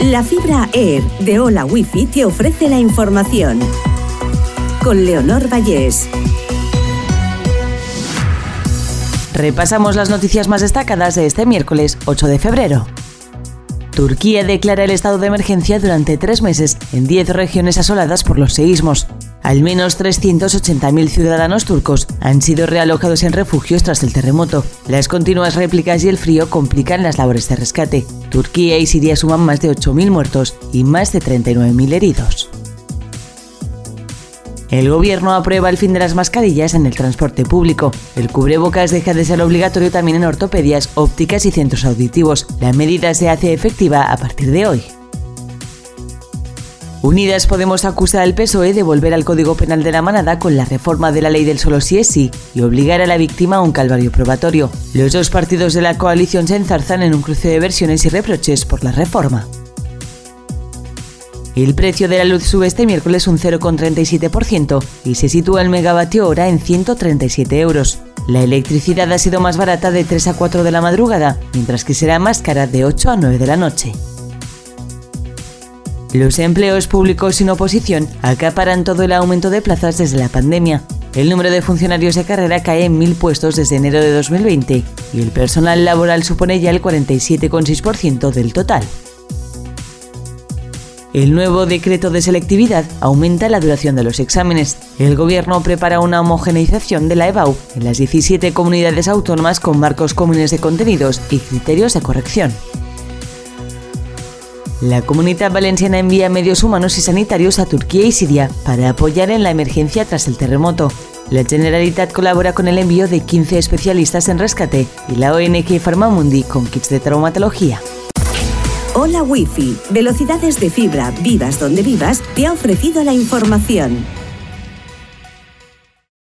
La fibra Air de Hola Wifi te ofrece la información. Con Leonor Vallés. Repasamos las noticias más destacadas de este miércoles 8 de febrero. Turquía declara el estado de emergencia durante tres meses en 10 regiones asoladas por los seísmos. Al menos 380.000 ciudadanos turcos han sido realojados en refugios tras el terremoto. Las continuas réplicas y el frío complican las labores de rescate. Turquía y Siria suman más de 8.000 muertos y más de 39.000 heridos. El gobierno aprueba el fin de las mascarillas en el transporte público. El cubrebocas deja de ser obligatorio también en ortopedias, ópticas y centros auditivos. La medida se hace efectiva a partir de hoy. Unidas Podemos acusar al PSOE de volver al Código Penal de la Manada con la reforma de la ley del solo si es y obligar a la víctima a un calvario probatorio. Los dos partidos de la coalición se enzarzan en un cruce de versiones y reproches por la reforma. El precio de la luz sube este miércoles un 0,37% y se sitúa el megavatio hora en 137 euros. La electricidad ha sido más barata de 3 a 4 de la madrugada, mientras que será más cara de 8 a 9 de la noche. Los empleos públicos sin oposición acaparan todo el aumento de plazas desde la pandemia. El número de funcionarios de carrera cae en mil puestos desde enero de 2020 y el personal laboral supone ya el 47,6% del total. El nuevo decreto de selectividad aumenta la duración de los exámenes. El Gobierno prepara una homogeneización de la EBAU en las 17 comunidades autónomas con marcos comunes de contenidos y criterios de corrección. La Comunidad Valenciana envía medios humanos y sanitarios a Turquía y Siria para apoyar en la emergencia tras el terremoto. La Generalitat colabora con el envío de 15 especialistas en rescate y la ONG Farmamundi con kits de traumatología. Hola Wi-Fi, velocidades de fibra, vivas donde vivas, te ha ofrecido la información.